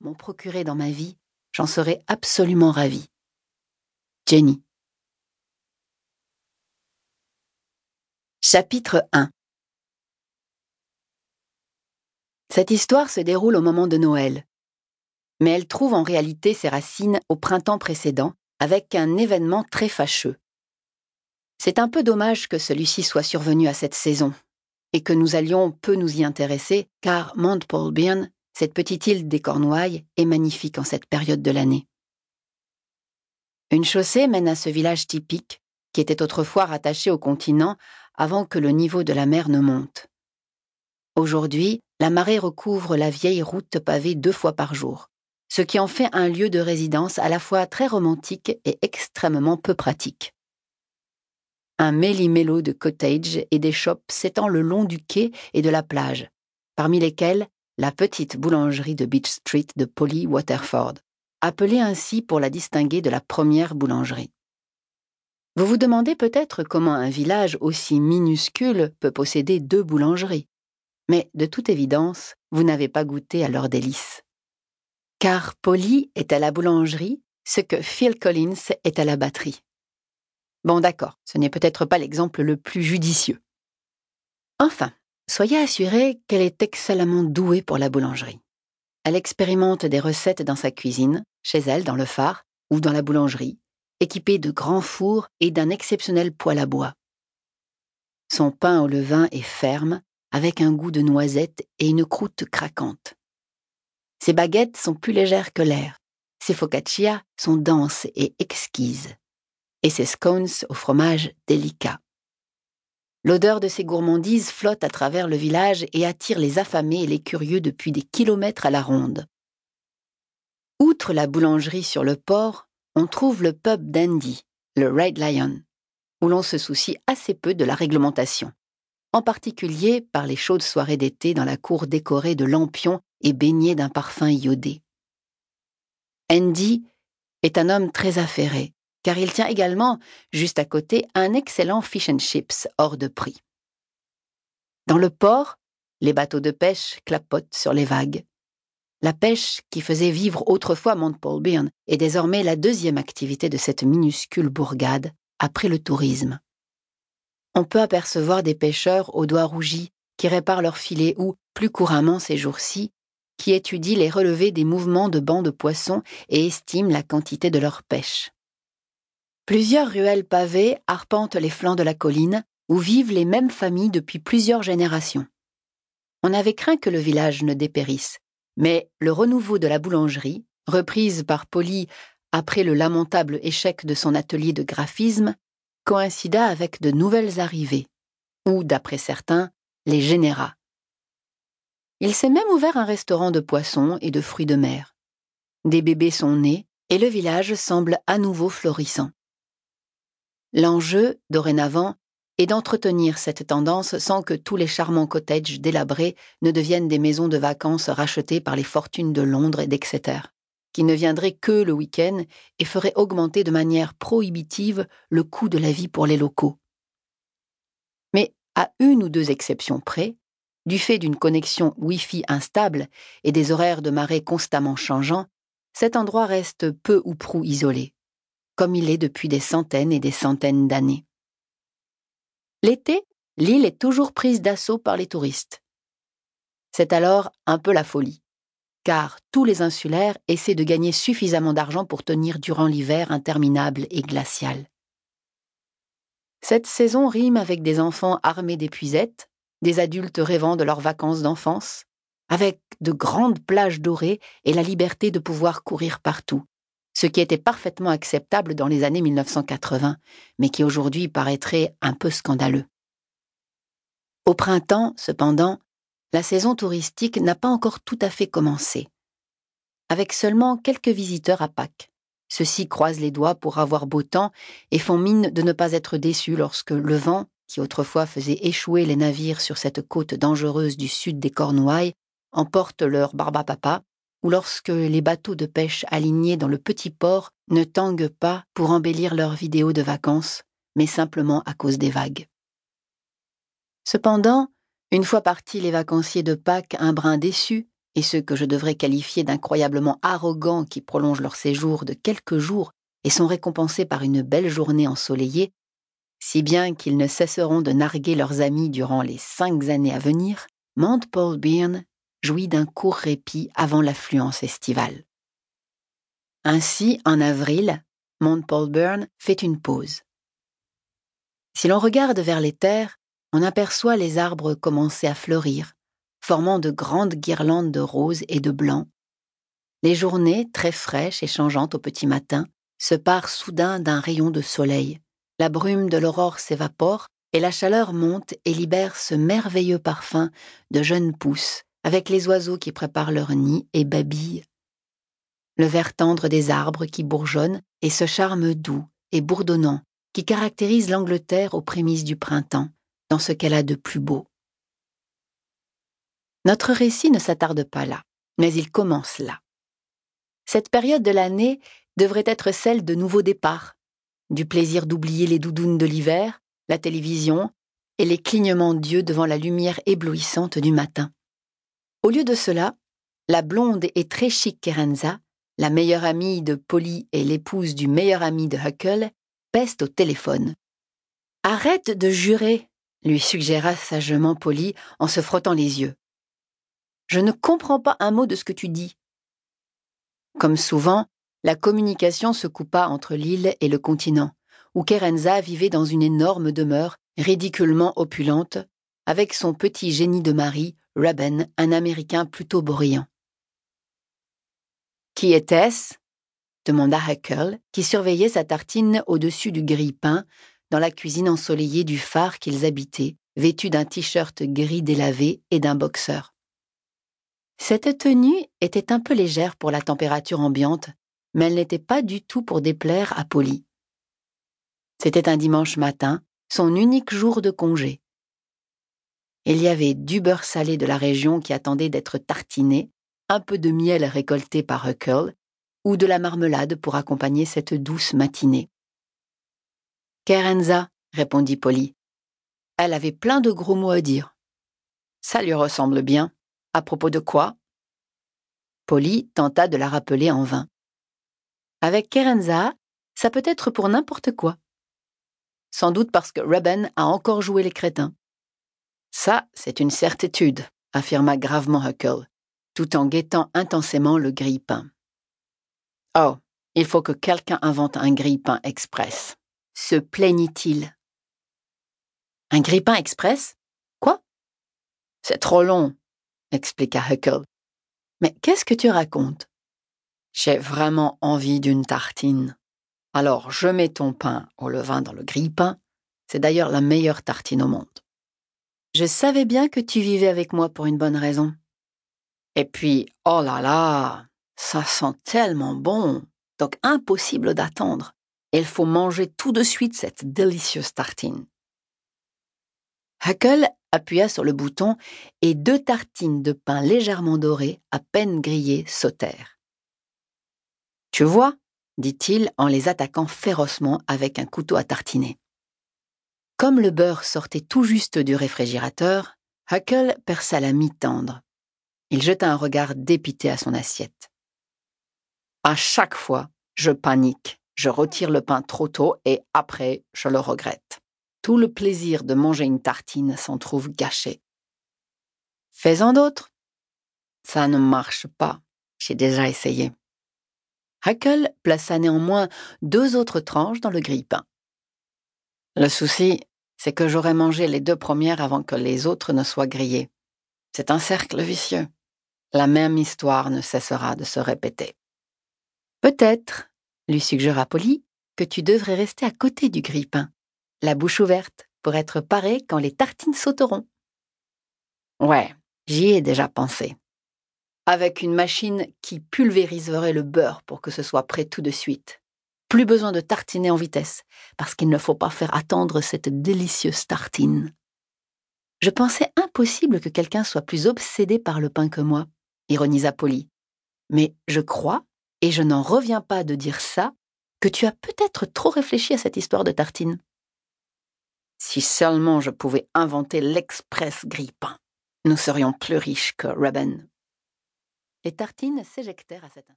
m'ont procuré dans ma vie, j'en serais absolument ravie. Jenny. Chapitre 1 Cette histoire se déroule au moment de Noël, mais elle trouve en réalité ses racines au printemps précédent, avec un événement très fâcheux. C'est un peu dommage que celui-ci soit survenu à cette saison, et que nous allions peu nous y intéresser, car Mount cette petite île des Cornouailles, est magnifique en cette période de l'année. Une chaussée mène à ce village typique, qui était autrefois rattaché au continent avant que le niveau de la mer ne monte. Aujourd'hui, la marée recouvre la vieille route pavée deux fois par jour, ce qui en fait un lieu de résidence à la fois très romantique et extrêmement peu pratique. Un méli-mélo de cottages et des shops s'étend le long du quai et de la plage, parmi lesquels la petite boulangerie de Beach Street de Polly Waterford, appelée ainsi pour la distinguer de la première boulangerie. Vous vous demandez peut-être comment un village aussi minuscule peut posséder deux boulangeries. Mais de toute évidence, vous n'avez pas goûté à leurs délices. Car Polly est à la boulangerie ce que Phil Collins est à la batterie. Bon d'accord, ce n'est peut-être pas l'exemple le plus judicieux. Enfin, soyez assurés qu'elle est excellemment douée pour la boulangerie. Elle expérimente des recettes dans sa cuisine, chez elle dans le phare ou dans la boulangerie, équipé de grands fours et d'un exceptionnel poêle à bois. Son pain au levain est ferme, avec un goût de noisette et une croûte craquante. Ses baguettes sont plus légères que l'air. Ses focaccias sont denses et exquises. Et ses scones au fromage délicat. L'odeur de ces gourmandises flotte à travers le village et attire les affamés et les curieux depuis des kilomètres à la ronde. Outre la boulangerie sur le port, on trouve le pub d'Andy, le Red Lion, où l'on se soucie assez peu de la réglementation, en particulier par les chaudes soirées d'été dans la cour décorée de lampions et baignée d'un parfum iodé. Andy est un homme très affairé, car il tient également, juste à côté, un excellent fish and chips hors de prix. Dans le port, les bateaux de pêche clapotent sur les vagues. La pêche, qui faisait vivre autrefois Paulbearn, est désormais la deuxième activité de cette minuscule bourgade, après le tourisme. On peut apercevoir des pêcheurs aux doigts rougis qui réparent leurs filets ou, plus couramment ces jours-ci, qui étudient les relevés des mouvements de bancs de poissons et estiment la quantité de leur pêche. Plusieurs ruelles pavées arpentent les flancs de la colline, où vivent les mêmes familles depuis plusieurs générations. On avait craint que le village ne dépérisse, mais le renouveau de la boulangerie, reprise par Polly après le lamentable échec de son atelier de graphisme, coïncida avec de nouvelles arrivées, ou, d'après certains, les générats. Il s'est même ouvert un restaurant de poissons et de fruits de mer. Des bébés sont nés et le village semble à nouveau florissant. L'enjeu, dorénavant, et d'entretenir cette tendance sans que tous les charmants cottages délabrés ne deviennent des maisons de vacances rachetées par les fortunes de Londres et d'Exeter, qui ne viendraient que le week-end et feraient augmenter de manière prohibitive le coût de la vie pour les locaux. Mais à une ou deux exceptions près, du fait d'une connexion Wi-Fi instable et des horaires de marée constamment changeants, cet endroit reste peu ou prou isolé, comme il est depuis des centaines et des centaines d'années. L'été, l'île est toujours prise d'assaut par les touristes. C'est alors un peu la folie, car tous les insulaires essaient de gagner suffisamment d'argent pour tenir durant l'hiver interminable et glacial. Cette saison rime avec des enfants armés d'épuisettes, des adultes rêvant de leurs vacances d'enfance, avec de grandes plages dorées et la liberté de pouvoir courir partout, ce qui était parfaitement acceptable dans les années 1980, mais qui aujourd'hui paraîtrait un peu scandaleux. Au printemps, cependant, la saison touristique n'a pas encore tout à fait commencé. Avec seulement quelques visiteurs à Pâques. Ceux-ci croisent les doigts pour avoir beau temps et font mine de ne pas être déçus lorsque le vent, qui autrefois faisait échouer les navires sur cette côte dangereuse du sud des Cornouailles, emporte leur barbapapa ou lorsque les bateaux de pêche alignés dans le petit port ne tanguent pas pour embellir leurs vidéos de vacances, mais simplement à cause des vagues. Cependant, une fois partis les vacanciers de Pâques un brin déçus, et ceux que je devrais qualifier d'incroyablement arrogants qui prolongent leur séjour de quelques jours et sont récompensés par une belle journée ensoleillée, si bien qu'ils ne cesseront de narguer leurs amis durant les cinq années à venir, Mount Paul Byrne jouit d'un court répit avant l'affluence estivale. Ainsi, en avril, Mount Paul Byrne fait une pause. Si l'on regarde vers les terres, on aperçoit les arbres commencer à fleurir, formant de grandes guirlandes de roses et de blancs. Les journées, très fraîches et changeantes au petit matin, se parent soudain d'un rayon de soleil. La brume de l'aurore s'évapore et la chaleur monte et libère ce merveilleux parfum de jeunes pousses, avec les oiseaux qui préparent leur nid et babillent. Le vert tendre des arbres qui bourgeonnent et ce charme doux et bourdonnant qui caractérise l'Angleterre aux prémices du printemps, dans ce qu'elle a de plus beau. Notre récit ne s'attarde pas là, mais il commence là. Cette période de l'année devrait être celle de nouveaux départs, du plaisir d'oublier les doudounes de l'hiver, la télévision et les clignements d'yeux devant la lumière éblouissante du matin. Au lieu de cela, la blonde et très chic Kerenza, la meilleure amie de Polly et l'épouse du meilleur ami de Huckle, peste au téléphone. Arrête de jurer, lui suggéra sagement Polly en se frottant les yeux. Je ne comprends pas un mot de ce que tu dis. Comme souvent, la communication se coupa entre l'île et le continent, où Kerenza vivait dans une énorme demeure, ridiculement opulente, avec son petit génie de mari, Ruben, un Américain plutôt brillant. Qui était-ce? demanda Huckle, qui surveillait sa tartine au-dessus du grille-pain, dans la cuisine ensoleillée du phare qu'ils habitaient, vêtu d'un t-shirt gris délavé et d'un boxeur. Cette tenue était un peu légère pour la température ambiante, mais elle n'était pas du tout pour déplaire à Polly. C'était un dimanche matin, son unique jour de congé. Il y avait du beurre salé de la région qui attendait d'être tartiné, un peu de miel récolté par Huckle, ou de la marmelade pour accompagner cette douce matinée. Kerenza, répondit Polly. Elle avait plein de gros mots à dire. Ça lui ressemble bien. À propos de quoi? Polly tenta de la rappeler en vain. Avec Kerenza, ça peut être pour n'importe quoi. Sans doute parce que Reuben a encore joué les crétins. Ça, c'est une certitude, affirma gravement Huckle, tout en guettant intensément le grille-pain. Oh, il faut que quelqu'un invente un grille-pain express. Se plaignit-il? Un grille-pain express? Quoi? C'est trop long, expliqua Huckle. Mais qu'est-ce que tu racontes? J'ai vraiment envie d'une tartine. Alors je mets ton pain au levain dans le grille-pain. C'est d'ailleurs la meilleure tartine au monde. Je savais bien que tu vivais avec moi pour une bonne raison. Et puis, oh là là, ça sent tellement bon, donc impossible d'attendre. Il faut manger tout de suite cette délicieuse tartine. Huckle appuya sur le bouton et deux tartines de pain légèrement dorées, à peine grillées, sautèrent. Tu vois, dit-il en les attaquant férocement avec un couteau à tartiner. Comme le beurre sortait tout juste du réfrigérateur, Huckle perça la mi-tendre. Il jeta un regard dépité à son assiette. À chaque fois, je panique, je retire le pain trop tôt et après, je le regrette. Tout le plaisir de manger une tartine s'en trouve gâché. Fais-en d'autres? Ça ne marche pas. J'ai déjà essayé. Huckle plaça néanmoins deux autres tranches dans le grille-pain. Le souci, c'est que j'aurais mangé les deux premières avant que les autres ne soient grillées. C'est un cercle vicieux. La même histoire ne cessera de se répéter. Peut-être, lui suggéra Polly, que tu devrais rester à côté du grille-pain, la bouche ouverte, pour être paré quand les tartines sauteront. Ouais, j'y ai déjà pensé. Avec une machine qui pulvériserait le beurre pour que ce soit prêt tout de suite. Plus besoin de tartiner en vitesse, parce qu'il ne faut pas faire attendre cette délicieuse tartine. Je pensais impossible que quelqu'un soit plus obsédé par le pain que moi, ironisa Polly. Mais je crois et je n'en reviens pas de dire ça, que tu as peut-être trop réfléchi à cette histoire de tartine. Si seulement je pouvais inventer l'express grille-pain, nous serions plus riches que Reuben. Les tartines s'éjectèrent à cet instant.